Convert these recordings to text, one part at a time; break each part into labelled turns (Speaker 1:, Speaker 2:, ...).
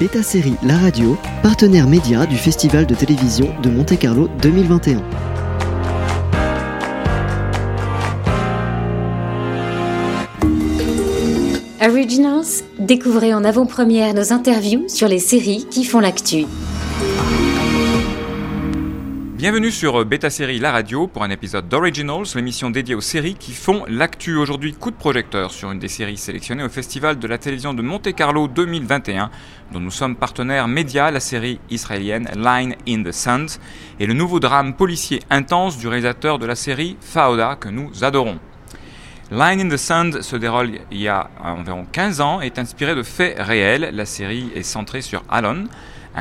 Speaker 1: Beta Série La Radio, partenaire média du Festival de télévision de Monte-Carlo 2021.
Speaker 2: Originals, découvrez en avant-première nos interviews sur les séries qui font l'actu.
Speaker 3: Bienvenue sur Beta Série La Radio pour un épisode d'Originals, l'émission dédiée aux séries qui font l'actu. Aujourd'hui, coup de projecteur sur une des séries sélectionnées au Festival de la télévision de Monte-Carlo 2021, dont nous sommes partenaires médias, la série israélienne Line in the Sand et le nouveau drame policier intense du réalisateur de la série Fauda que nous adorons. Line in the Sand se déroule il y a environ 15 ans et est inspiré de faits réels. La série est centrée sur Alon,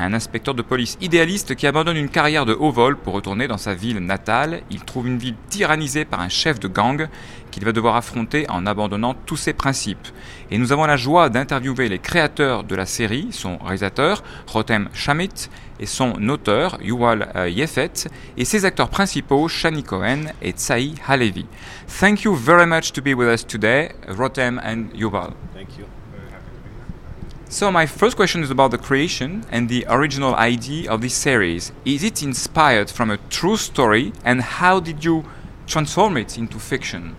Speaker 3: un inspecteur de police idéaliste qui abandonne une carrière de haut vol pour retourner dans sa ville natale. Il trouve une ville tyrannisée par un chef de gang qu'il va devoir affronter en abandonnant tous ses principes. Et nous avons la joie d'interviewer les créateurs de la série, son réalisateur, Rotem Shamit, et son auteur, Yuval euh, Yefet, et ses acteurs principaux, Shani Cohen et Tsai Halevi. Thank you very much to be with us today, Rotem and Yuval. So my first question is about the creation and the original idea of this series. Is it inspired from a true story and how did you transform it into fiction?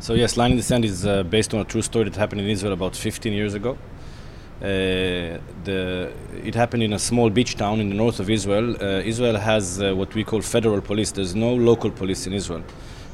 Speaker 4: So yes, Line in the Sand is uh, based on a true story that happened in Israel about 15 years ago. Uh, the, it happened in a small beach town in the north of Israel. Uh, Israel has uh, what we call federal police. There's no local police in Israel.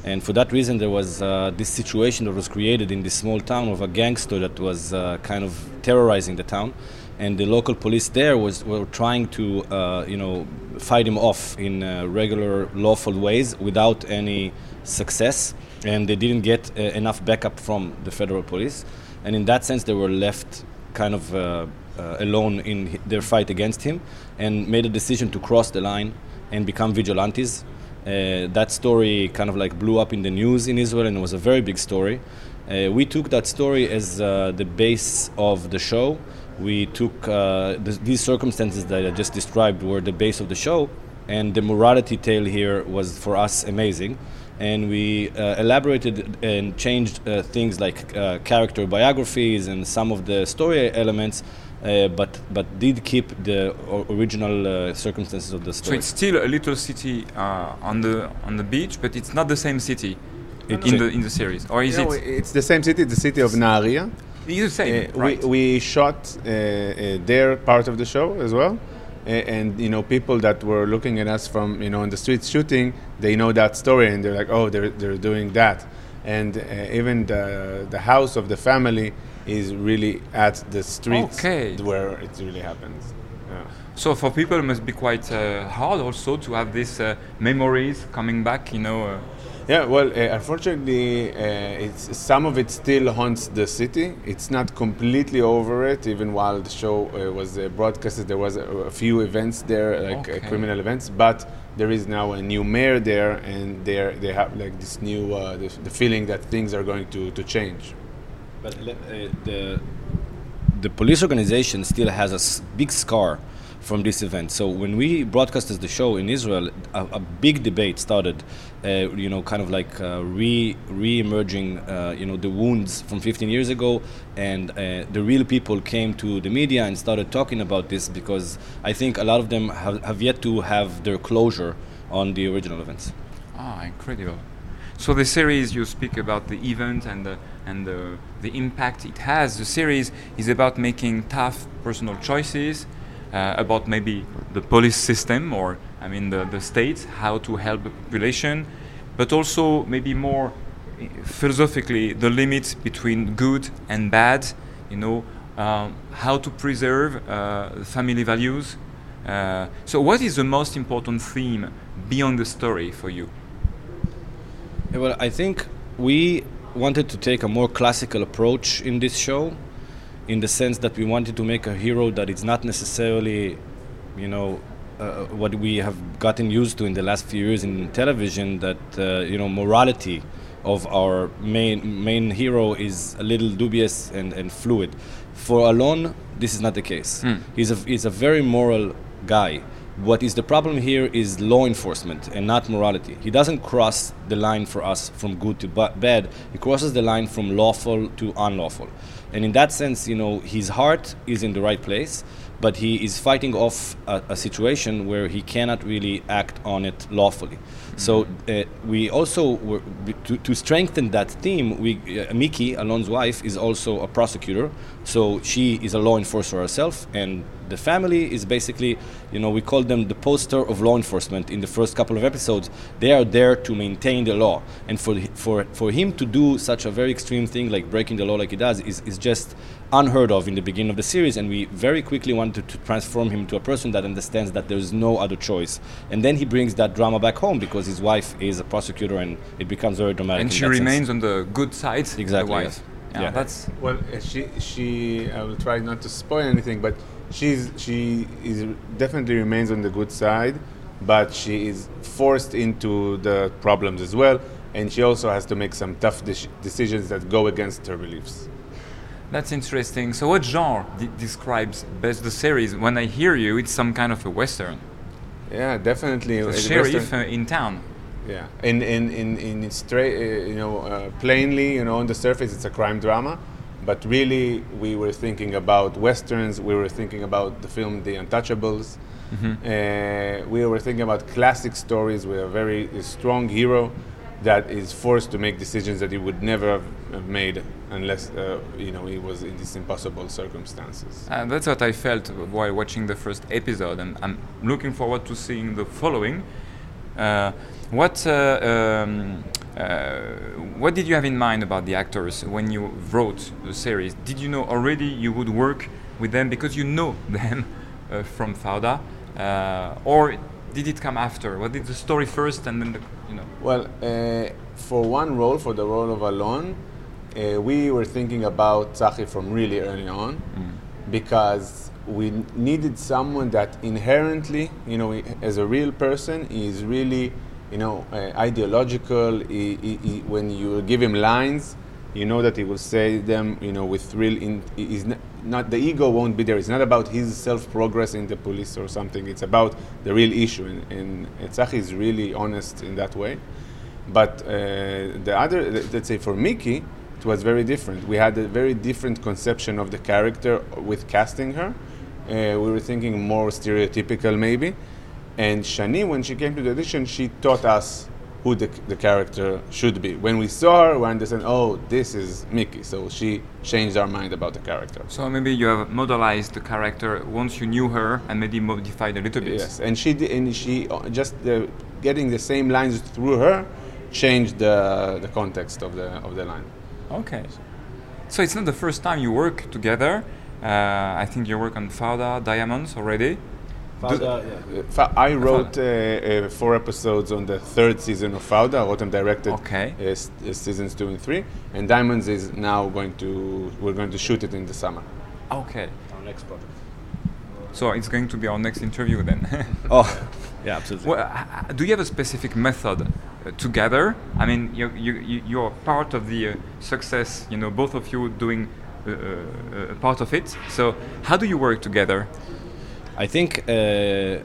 Speaker 4: And for that reason, there was uh, this situation that was created in this small town of a gangster that was uh, kind of terrorizing the town. And the local police there was were trying to, uh, you know, fight him off in uh, regular, lawful ways without any success. And they didn't get uh, enough backup from the federal police. And in that sense, they were left kind of uh, alone in their fight against him, and made a decision to cross the line and become vigilantes uh, that story kind of like blew up in the news in Israel and it was a very big story. Uh, we took that story as uh, the base of the show. We took uh, th- these circumstances that I just described were the base of the show, and the morality tale here was for us amazing. And we uh, elaborated and changed uh, things like uh, character biographies and some of the story elements, uh, but but did keep the o- original uh, circumstances of the story.
Speaker 3: So
Speaker 4: story.
Speaker 3: it's still a little city uh, on the on the beach, but it's not the same city
Speaker 4: It's
Speaker 3: in the in the series, or is
Speaker 5: No,
Speaker 3: it?
Speaker 5: it's the same city, the city of Nahariya.
Speaker 3: It's the same,
Speaker 5: Uh,
Speaker 3: right?
Speaker 5: we, we shot uh, uh, their part of the show as well. Uh, and you know people that were looking at us from you know on the streets shooting they know that story and they're like oh they're, they're doing that and uh, even the, the house of the family is really at the streets
Speaker 3: Okay.
Speaker 5: where it really happens yeah.
Speaker 3: So for people, it must be quite uh, hard also to have these uh, memories coming back. You know, uh,
Speaker 5: Yeah, well, uh, unfortunately, uh, it's, some of it still haunts the city. It's not completely over it. Even while the show uh, was uh, broadcasted, there was a, a few events there, like uh,
Speaker 3: Okay.
Speaker 5: criminal events. But there is now a new mayor there, and they they have like this new uh, the, the feeling that things are going to, to change.
Speaker 4: But uh, the the police organization still has a s- big scar from this event. So when we broadcasted the show in Israel, a, a big debate started. Uh, you know, kind of like uh, re re-emerging. Uh, you know, the wounds from 15 years ago, and uh, the real people came to the media and started talking about this because I think a lot of them have, have yet to have their closure on the original events.
Speaker 3: ah, incredible. So the series you speak about the event and the and the, the impact it has. The series is about making tough personal choices, uh, about maybe the police system or I mean the, the state, how to help the population, but also maybe more eh, philosophically the limits between good and bad. You know um, how to preserve uh, family values. Uh, so what is the most important theme beyond the story for you?
Speaker 4: Well, I think we wanted to take a more classical approach in this show, in the sense that we wanted to make a hero that is not necessarily, you know, uh, what we have gotten used to in the last few years in television. That uh, you know, morality of our main main hero is a little dubious and, and fluid. For Alon, this is not the case.
Speaker 3: Mm.
Speaker 4: He's a he's a very moral guy. What is the problem here is law enforcement and not morality. He doesn't cross the line for us from good to bad. He crosses the line from lawful to unlawful. And in that sense, you know, his heart is in the right place, but he is fighting off a, a situation where he cannot really act on it lawfully. So uh, we also were, to, to strengthen that theme. We uh, Miki, Alon's wife, is also a prosecutor, so she is a law enforcer herself, and the family is basically, you know, we call them the poster of law enforcement. In the first couple of episodes, they are there to maintain the law, and for for for him to do such a very extreme thing like breaking the law like he does is is just unheard of in the beginning of the series, and we very quickly wanted to transform him to a person that understands that there's no other choice. And then he brings that drama back home because his wife is a prosecutor, and it becomes very dramatic.
Speaker 3: And she remains on the good side.
Speaker 4: Exactly,
Speaker 3: The wife.
Speaker 4: yes.
Speaker 3: Yeah,
Speaker 4: Yeah.
Speaker 3: that's
Speaker 5: Well, uh, she she I will try not to spoil anything, but she's she is definitely remains on the good side, but she is forced into the problems as well, and she also has to make some tough deci- decisions that go against her beliefs.
Speaker 3: That's interesting. So, what genre de- describes best the series? When I hear you, it's some kind of a western.
Speaker 5: Yeah, definitely.
Speaker 3: The
Speaker 5: uh,
Speaker 3: sheriff uh, in town.
Speaker 5: Yeah, in in in in straight, uh, you know, uh, plainly, you know, on the surface, it's a crime drama, but really, we were thinking about westerns. We were thinking about the film The Untouchables. Uh, we were thinking about classic stories with a very strong hero that is forced to make decisions that he would never have, made unless, uh, you know, he was in these impossible circumstances.
Speaker 3: Uh, that's what I felt while watching the first episode, and I'm looking forward to seeing the following. Uh, what uh, um, uh, what did you have in mind about the actors when you wrote the series? Did you know already you would work with them because you know them from Fauda, or did it come after? What did the story first, and then the, you know?
Speaker 5: Well, uh, for one role, for the role of Alon, uh, we were thinking about Tzachi from really early on because we needed someone that inherently, you know, as a real person, is really, you know, uh, ideological. He, he, he, when you give him lines, you know that he will say them, you know, with real. In, he's not, the ego won't be there. It's not about his self progress in the police or something. It's about the real issue, and, and Tzachi is really honest in that way. But uh, the other, let's say for Mickey, it was very different. We had a very different conception of the character with casting her. Uh, we were thinking more stereotypical, maybe. And Shani, when she came to the audition, she taught us who the, the character should be. When we saw her, we understand, oh, this is Mickey. So she changed our mind about the character.
Speaker 3: So maybe you have modelized the character once you knew her and maybe modified a little bit.
Speaker 5: Yes, and she did, and she uh, just uh, getting the same lines through her changed the, the context of the of the line.
Speaker 3: Okay. So it's not the first time you work together. Uh, I think you work on Fauda Diamonds already.
Speaker 4: Fauda, yeah.
Speaker 5: Uh, Fa- I wrote uh, uh, four episodes on the third season of Fauda. I wrote and directed
Speaker 3: Okay.
Speaker 5: uh, s- uh, seasons two and three. And Diamonds is now going to we're going to shoot it in the summer.
Speaker 3: Okay.
Speaker 4: Our next project.
Speaker 3: So it's going to be our next interview then.
Speaker 4: Oh, yeah, absolutely.
Speaker 3: well, h- h- do you have a specific method uh, together? I mean, you, you, you, you're part of the uh, success, you know, both of you doing uh, uh, part of it. So how do you work together?
Speaker 4: I think uh,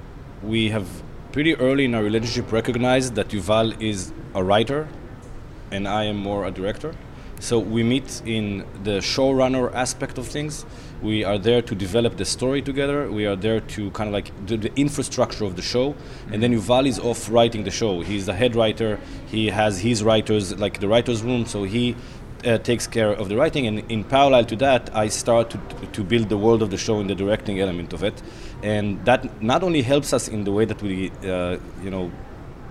Speaker 4: we have pretty early in our relationship recognized that Yuval is a writer and I am more a director. So we meet in the showrunner aspect of things. We are there to develop the story together. We are there to kind of like do the infrastructure of the show. And then Yuval is off writing the show. He's the head writer. He has his writers, like the writer's room. So he uh, takes care of the writing, and in parallel to that, I start to, to build the world of the show and the directing element of it, and that not only helps us in the way that we, uh, you know,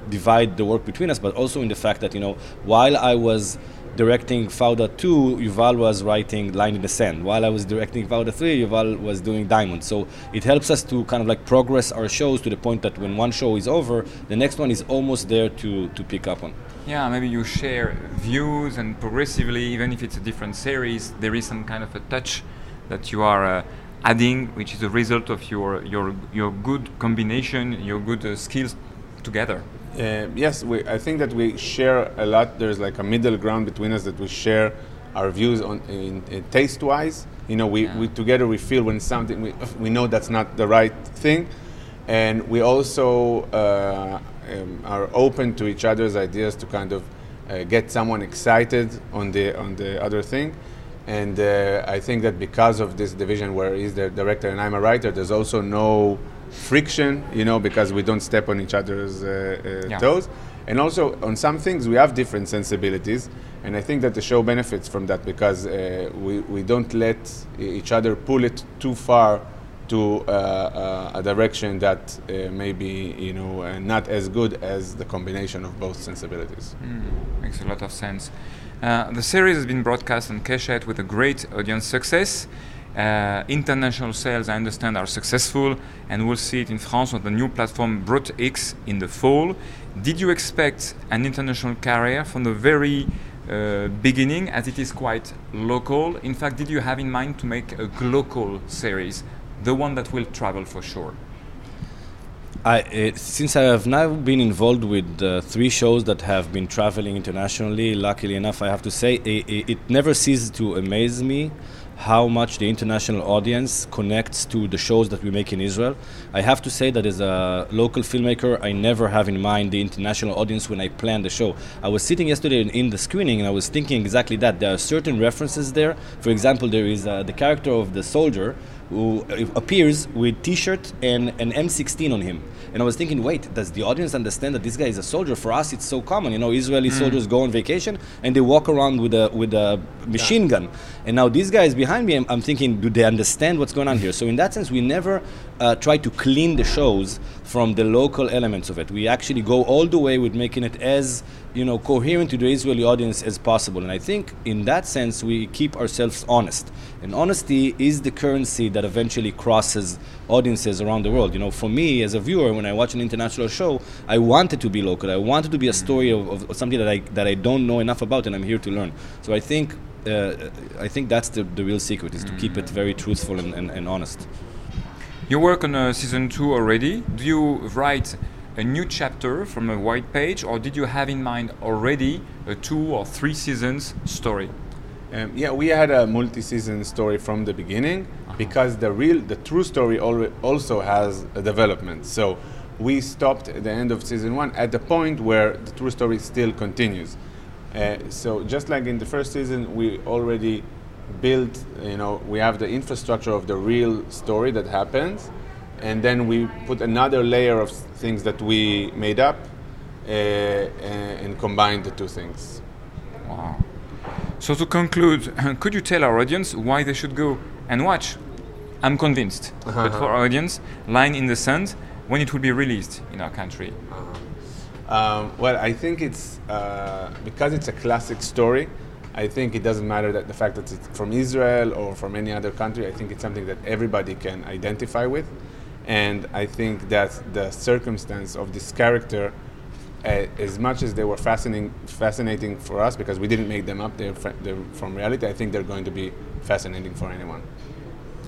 Speaker 4: divide the work between us, but also in the fact that you know, while I was directing Fauda 2, Yuval was writing Line in the Sand. While I was directing Fauda 3, Yuval was doing Diamond. So it helps us to kind of like progress our shows to the point that when one show is over, the next one is almost there to, to pick up on.
Speaker 3: Yeah, maybe you share views, and progressively, even if it's a different series, there is some kind of a touch that you are uh, adding, which is a result of your your your good combination, your good uh, skills together.
Speaker 5: Uh, yes, we, I think that we share a lot. There's like a middle ground between us that we share our views on in, in taste-wise. You know, we,
Speaker 3: Yeah.
Speaker 5: we together we feel when something we, we know that's not the right thing, and we also uh, um, are open to each other's ideas to kind of uh, get someone excited on the on the other thing. And uh, I think that because of this division where he's the director and I'm a writer, there's also no friction, you know, because we don't step on each other's uh, uh,
Speaker 3: Yeah.
Speaker 5: toes. And also, on some things, we have different sensibilities. And I think that the show benefits from that because uh, we, we don't let each other pull it too far to uh, uh, a direction that uh, may be, you know, uh, not as good as the combination of both sensibilities.
Speaker 3: Mm, makes a lot of sense. Uh, the series has been broadcast on Keshet with a great audience success. Uh, international sales, I understand, are successful, and we'll see it in France on the new platform Brut X in the fall. Did you expect an international career from the very uh, beginning, as it is quite local? In fact, did you have in mind to make a global series, the one that will travel for sure?
Speaker 4: I, uh, since I have now been involved with uh, three shows that have been traveling internationally, luckily enough, I have to say, it, it, it never ceases to amaze me how much the international audience connects to the shows that we make in Israel. I have to say that as a local filmmaker, I never have in mind the international audience when I plan the show. I was sitting yesterday in, in the screening and I was thinking exactly that. There are certain references there. For example, there is uh, the character of the soldier who uh, appears with t-shirt and an M16 on him. And I was thinking, wait, does the audience understand that this guy is a soldier? For us, it's so common. You know, Israeli soldiers go on vacation and they walk around with a with a machine gun. And now these guys behind me, I'm, I'm thinking, do they understand what's going on here? So in that sense, we never uh, try to clean the shows from the local elements of it. We actually go all the way with making it as you know coherent to the Israeli audience as possible. And I think in that sense, we keep ourselves honest. And honesty is the currency that eventually crosses audiences around the world. You know, for me as a viewer, when I watch an international show, I want it to be local. I want it to be a story of, of, of something that I that I don't know enough about, and I'm here to learn. So I think. Uh, I think that's the, the real secret is to keep it very truthful and, and, and honest.
Speaker 3: You work on uh, season two already. Do you write a new chapter from a white page, or did you have in mind already a two or three seasons story?
Speaker 5: Um, yeah, we had a multi-season story from the beginning because the real, the true story alre- also has a development. So we stopped at the end of season one at the point where the true story still continues. Uh, so just like in the first season, we already built, you know, we have the infrastructure of the real story that happens, and then we put another layer of things that we made up uh, and combined the two things.
Speaker 3: Wow. So to conclude, could you tell our audience why they should go and watch? I'm convinced, but for our audience, Line in the Sand, when it will be released in our country.
Speaker 5: Um, well, I think it's uh, because it's a classic story. I think it doesn't matter that the fact that it's from Israel or from any other country. I think it's something that everybody can identify with, and I think that the circumstance of this character, as much as they were fascinating, fascinating for us because we didn't make them up, they're, fr- they're from reality. I think they're going to be fascinating for anyone.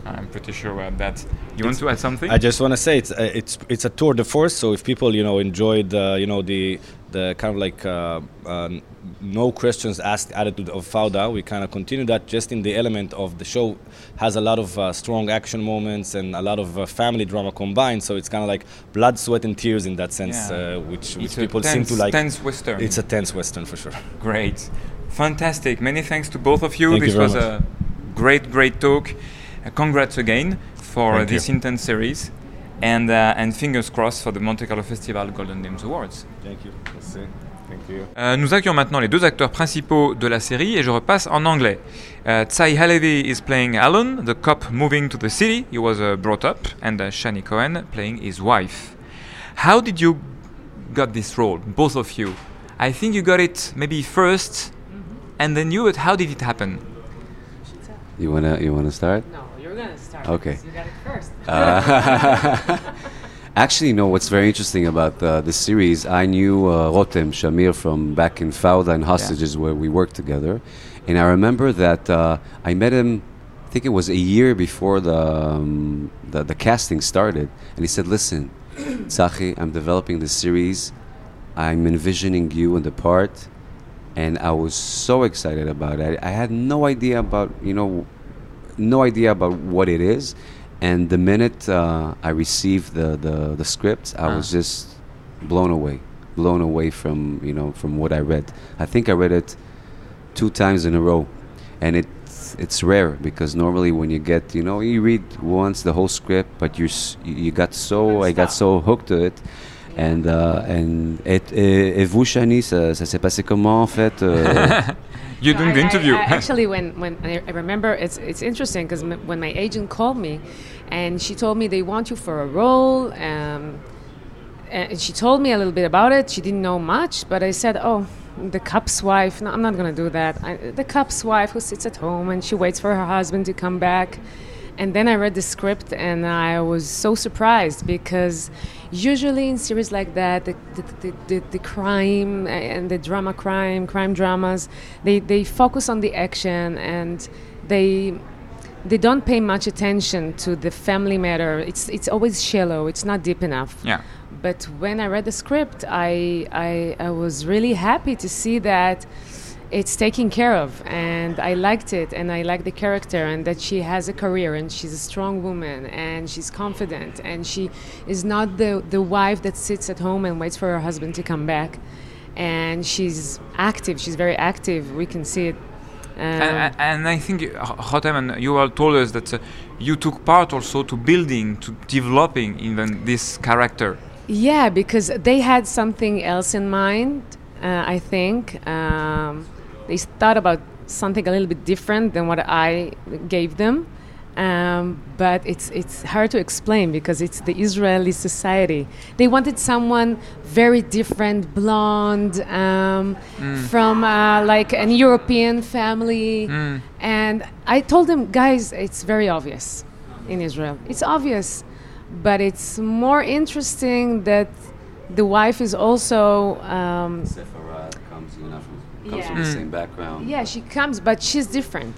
Speaker 3: I'm pretty sure about that. You want to add something?
Speaker 4: I just want to say it's a, it's it's a tour de force. So if people you know enjoyed uh, you know the the kind of like uh, uh, no questions asked attitude of Fauda, we kind of continue that just in the element of the show has a lot of uh, strong action moments and a lot of uh, family drama combined. So it's kind of like blood, sweat, and tears in that sense,
Speaker 3: Yeah.
Speaker 4: uh, which which people
Speaker 3: tense,
Speaker 4: seem to like.
Speaker 3: It's a tense western.
Speaker 4: It's a tense western for sure.
Speaker 3: Great. Fantastic. Many thanks to both of you.
Speaker 4: Thank you
Speaker 3: this
Speaker 4: very
Speaker 3: was
Speaker 4: much.
Speaker 3: a great, great talk. Uh, congrats again for
Speaker 4: Thank
Speaker 3: this
Speaker 4: you.
Speaker 3: intense series. And, uh, and fingers crossed for the Monte Carlo Festival Golden Dames Awards.
Speaker 4: Thank you.
Speaker 5: Merci. Thank you.
Speaker 3: Euh, nous accueillons maintenant les deux acteurs principaux de la série et je repasse en anglais. Uh, Tsai Halevi is playing Alan, the cop moving to the city he was uh, brought up, and uh, Shani Cohen playing his wife. How did you got this role, both of you? I think you got it maybe first, and then you. But how did it happen?
Speaker 6: You wanna you wanna start?
Speaker 7: No, you're gonna start.
Speaker 6: Okay.
Speaker 7: You got it first.
Speaker 6: Uh, actually, no. What's very interesting about uh, this series, I knew uh, Rotem Shamir from back in Fauda and Hostages, where we worked together, and I remember that uh, I met him. I think it was a year before the, um, the the casting started, and he said, "Listen, Tzachi, I'm developing this series. I'm envisioning you in the part." and I was so excited about it. I had no idea about you know, no idea about what it is, and the minute uh, I received the, the the script, I was
Speaker 3: Ah.
Speaker 6: just blown away, blown away from you know from what I read. I think I read it two times in a row, and it it's rare because normally when you get you know you read once the whole script, but you you got so I got so hooked to it. And, uh, and et, et, et vous, Shani, ça, ça s'est passé comment en fait euh?
Speaker 3: You're doing
Speaker 7: I-
Speaker 3: the
Speaker 7: I-
Speaker 3: interview.
Speaker 7: I actually, when, when I I remember, it's it's interesting because m- when my agent called me, and she told me they want you for a role, um, and she told me a little bit about it. She didn't know much, but I said, "Oh, the cup's wife. No, I'm not gonna do that. I, the cup's wife who sits at home and she waits for her husband to come back." And then I read the script and I was so surprised because usually in series like that, the, the, the, the, crime and the drama crime, crime dramas, they, they focus on the action and they they don't pay much attention to the family matter. It's it's always shallow. It's not deep enough.
Speaker 3: Yeah.
Speaker 7: But when I read the script, I I, I was really happy to see that it's taken care of, and I liked it, and I like the character, and that she has a career, and she's a strong woman, and she's confident, and she is not the the wife that sits at home and waits for her husband to come back, and she's active. She's very active. We can see it. Um,
Speaker 3: and, and I think uh, Rotem and Yuval told us that uh, you took part also to building, to developing even this character.
Speaker 7: Yeah, because they had something else in mind. Uh, I think um, they thought about something a little bit different than what I gave them. Um, but it's it's hard to explain because it's the Israeli society. They wanted someone very different, blonde, um, from uh, like an European family, and I told them, guys, it's very obvious in Israel. It's obvious, but it's more interesting that the wife is also. Um,
Speaker 6: Sephora comes, you know, from, comes
Speaker 7: Yeah.
Speaker 6: from the same background.
Speaker 7: yeah, she comes, but she's different,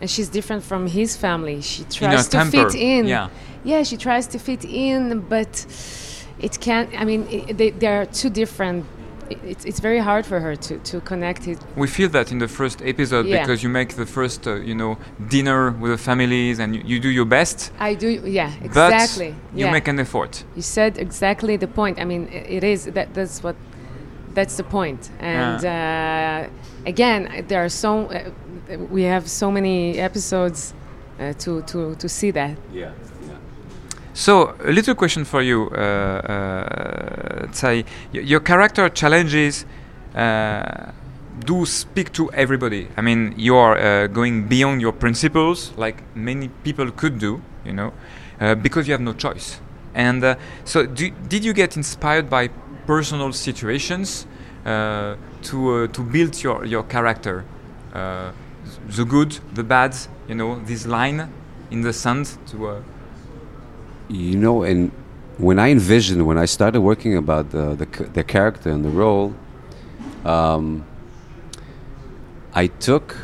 Speaker 7: and she's different from his family. She
Speaker 3: In her
Speaker 7: tries to
Speaker 3: temper.
Speaker 7: fit in.
Speaker 3: Yeah.
Speaker 7: yeah, she tries to fit in, but it can't. I mean, i they they are two different. i- It's, it's very hard for her to, to connect it.
Speaker 3: We feel that in the first episode
Speaker 7: Yeah.
Speaker 3: because you make the first, uh, you know, dinner with the families and you, you do your best,
Speaker 7: I do, yeah, exactly.
Speaker 3: but
Speaker 7: exactly.
Speaker 3: you
Speaker 7: yeah.
Speaker 3: make an effort.
Speaker 7: You said exactly the point. I mean, i- it is that that's what that's the point. And uh, again, there are so uh, we have so many episodes uh, to to to see that.
Speaker 6: Yeah.
Speaker 3: So, a little question for you, uh, uh, Tsai. Y- your character challenges uh, do speak to everybody. I mean, you are uh, going beyond your principles, like many people could do, you know, uh, because you have no choice. And uh, so, do, did you get inspired by personal situations uh, to uh, to build your your character, uh, the good, the bad, you know, this line in the sand to. Uh,
Speaker 6: You know, and when I envisioned, when I started working about the the, the character and the role, um, I took,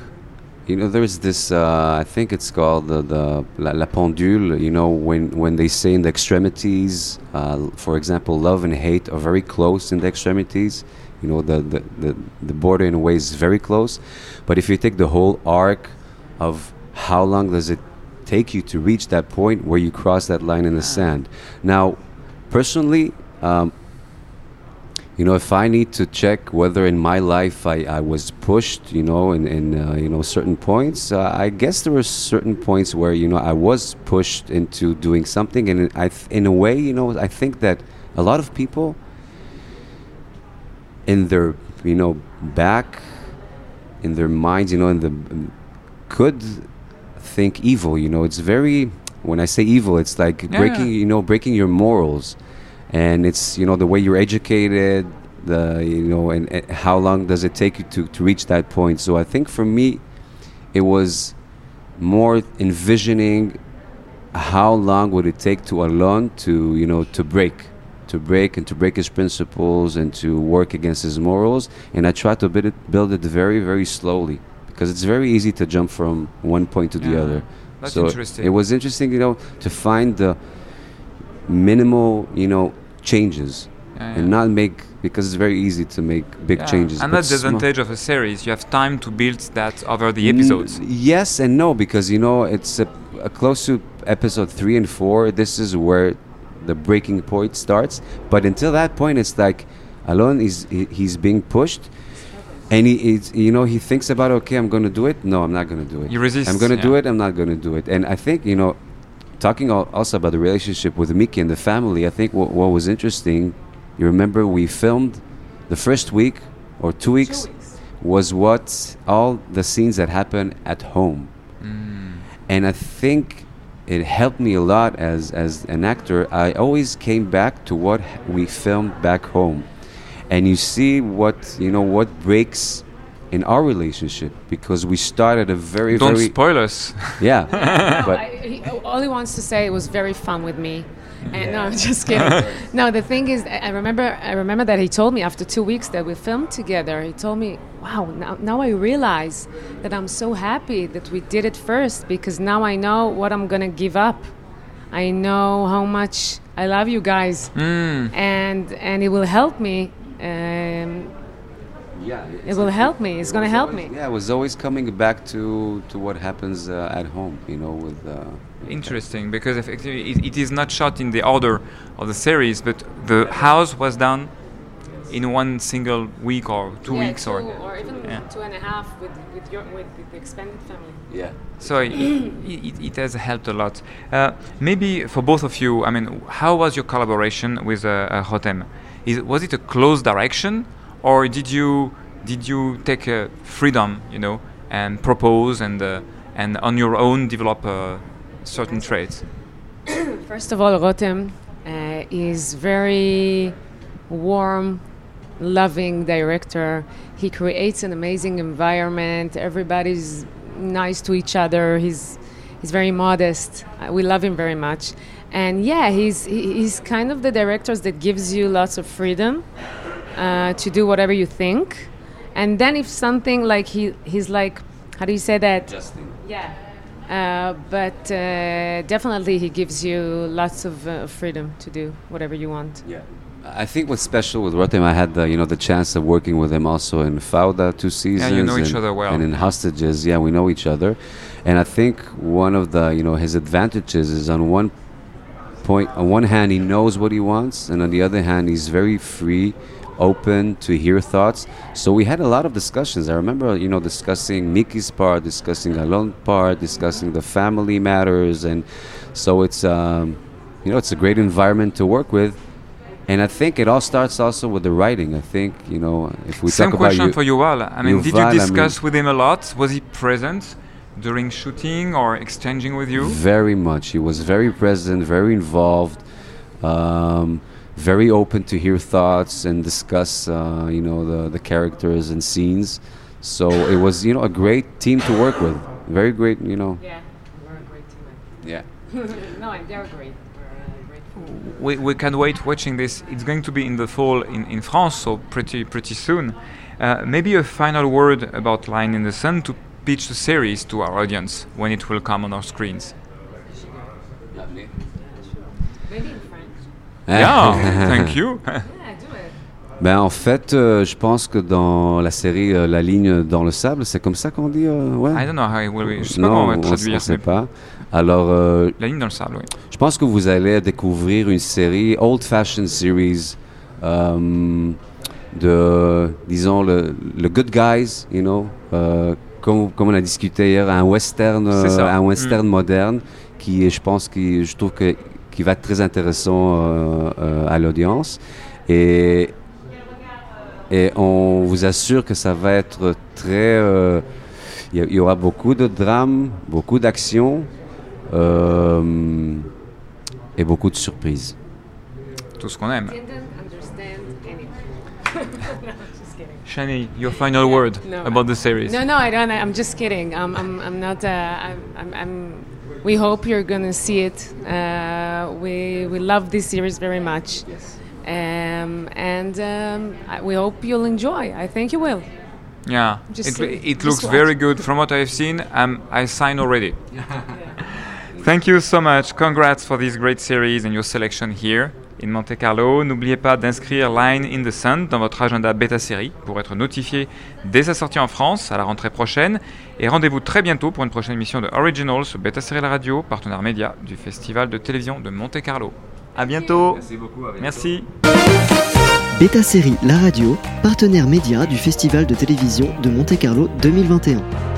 Speaker 6: you know, there's this. Uh, I think it's called the, the la, la pendule. You know, when when they say in the extremities, uh, for example, love and hate are very close in the extremities. You know, the the, the, the border in a way is very close, but if you take the whole arc of how long does it take you to reach that point where you cross that line in the sand. Now, personally, um, you know, if I need to check whether in my life I, I was pushed, you know, in, in uh, you know certain points, uh, I guess there were certain points where you know I was pushed into doing something, and I, th- in a way, you know, I think that a lot of people in their you know back in their minds, you know, in the could think evil. You know, it's very when I say evil, it's like
Speaker 3: Yeah.
Speaker 6: breaking, you know, breaking your morals, and it's you know the way you're educated, the you know, and, and how long does it take you to to reach that point? So I think for me, it was more envisioning how long would it take to Alon to you know to break to break and to break his principles and to work against his morals and I tried to build it, build it very very slowly because it's very easy to jump from one point to the other
Speaker 3: that's
Speaker 6: so
Speaker 3: interesting.
Speaker 6: it was interesting you know to find the minimal you know changes
Speaker 3: Yeah,
Speaker 6: and not make because it's very easy to make big
Speaker 3: Yeah.
Speaker 6: changes
Speaker 3: And that's the advantage of a series. You have time to build that over the episodes.
Speaker 6: N- yes and no, because you know it's a, a close to episode three and four. This is where the breaking point starts. But until that point, it's like Alon is he- he's being pushed, and he, he's- you know, he thinks about, okay, I'm going to do it. No, I'm not going to do it.
Speaker 3: You resist.
Speaker 6: I'm going to do it. I'm not going to do it. And I think, you know, talking also about the relationship with Mickey and the family, I think what, what was interesting, you remember we filmed the first week or two weeks, was what all the scenes that happened at home. Mm. And I think it helped me a lot as, as an actor. I always came back to what we filmed back home. And you see what, you know, what breaks in our relationship because we started a very,
Speaker 3: Don't
Speaker 6: very.
Speaker 3: spoil us.
Speaker 6: yeah.
Speaker 7: No,
Speaker 6: but
Speaker 7: I, he, all he wants to say it was very fun with me. And no, I'm just kidding. no, the thing is, I I remember, I remember that he told me after two weeks that we filmed together. He told me, "Wow, now, now I realize that I'm so happy that we did it first because now I know what I'm gonna give up. I know how much I love you guys,
Speaker 3: Mm.
Speaker 7: and and it will help me. Um,
Speaker 6: yeah,
Speaker 7: it will help me. It's
Speaker 6: it
Speaker 7: gonna help
Speaker 6: always-
Speaker 7: me.
Speaker 6: Yeah, it was always coming back to, to what happens uh, at home, you know, with. Uh,
Speaker 3: Interesting, because effectively it, it is not shot in the order of the series, but the house was done in one single week or two
Speaker 7: Yeah,
Speaker 3: weeks,
Speaker 7: two,
Speaker 3: or
Speaker 7: or even
Speaker 3: yeah.
Speaker 7: two and a half with with your with the expanded family.
Speaker 6: yeah.
Speaker 3: So it, it, it has helped a lot. Uh, maybe for both of you, I mean, how was your collaboration with uh, uh, Rotem? Is, was it a close direction, or did you did you take uh, freedom, you know, and propose and uh, and on your own develop uh, certain traits?
Speaker 7: First of all, Rotem uh, is very warm, loving director. He creates an amazing environment. Everybody's nice to each other. He's he's very modest. Uh, we love him very much. And yeah, he's he's kind of the directors that gives you lots of freedom uh, to do whatever you think. And then if something like he he's like how do you say that?
Speaker 6: Justin.
Speaker 7: Yeah. Uh, but uh, definitely, he gives you lots of uh, freedom to do whatever you want.
Speaker 6: Yeah. I think what's special with Rotem, I had the, you know the chance of working with him also in Fauda two seasons.
Speaker 3: know each other well.
Speaker 6: And in Hostages, yeah, we know each other. And I think one of the you know his advantages is on one point, on one hand, he knows what he wants, and on the other hand, he's very free, open to hear thoughts. So we had a lot of discussions. I remember, you know, discussing Mickey's part, discussing Alon's part, discussing the family matters, and so it's, um, you know, it's a great environment to work with. And I think it all starts also with the writing. I think, you know, if we
Speaker 3: Same
Speaker 6: talk about
Speaker 3: question
Speaker 6: you,
Speaker 3: for Yuval. I mean, did
Speaker 6: Yuval, I
Speaker 3: you
Speaker 6: mean-
Speaker 3: discuss with him a lot? Was he present during shooting or exchanging with you?
Speaker 6: Very much. He was very present, very involved, um, very open to hear thoughts and discuss, uh, you know, the, the characters and scenes. So it was, you know, a great team to work with. Very great, you know.
Speaker 7: Yeah, we're a great team.
Speaker 6: Yeah.
Speaker 7: no, they're great. We're great.
Speaker 3: We, we can't wait watching this. It's going to be in the fall in, in France, so pretty pretty soon. Uh, maybe a final word about Line in the Sand to pitch the series to our audience when it will come on our screens.
Speaker 7: Maybe in French.
Speaker 3: Yeah, thank you.
Speaker 6: Ben, en fait, euh, je pense que dans la série euh, La ligne dans le sable, c'est comme ça qu'on dit euh, ouais.
Speaker 3: I don't know how it will be. Je sais pas comment on va traduire.
Speaker 6: sait pas. Alors, euh,
Speaker 3: La ligne dans le sable, oui.
Speaker 6: Je pense que vous allez découvrir une série, old-fashioned series, euh, de, disons, le, le Good Guys, you know, comme, comme on a discuté hier, un western, un western
Speaker 3: Mm.
Speaker 6: moderne, qui, je pense, qui, je trouve que, qui va être très intéressant euh, euh, à l'audience. Et, et on vous assure que ça va être très... euh, Il y, aura beaucoup de drame, beaucoup d'action euh, et beaucoup de surprises.
Speaker 3: Tout ce qu'on aime. Shani, your final word
Speaker 7: No,
Speaker 3: about the series.
Speaker 7: No, no, I don't. I'm just kidding. Um, I'm, I'm not. Uh, I'm, I'm, I'm. We hope you're gonna see it. Uh, we we love this series very much. Um, and um, we hope you'll enjoy. I think you will.
Speaker 3: Yeah,
Speaker 7: Just
Speaker 3: it, it looks
Speaker 7: watch.
Speaker 3: very good from what I've seen. Um, I sign already. Thank you so much. Congrats for this great series and your selection here in Monte Carlo. N'oubliez pas d'inscrire Line in the Sun dans votre agenda bêta série pour être notifié dès sa sortie en France à la rentrée prochaine. Et rendez-vous très bientôt pour une prochaine émission de Originals sur Beta Série La Radio, partenaire média du Festival de télévision de Monte Carlo. À bientôt.
Speaker 6: beaucoup.
Speaker 3: Merci.
Speaker 1: Beta Série La Radio, partenaire média du Festival de télévision de Monte-Carlo 2021.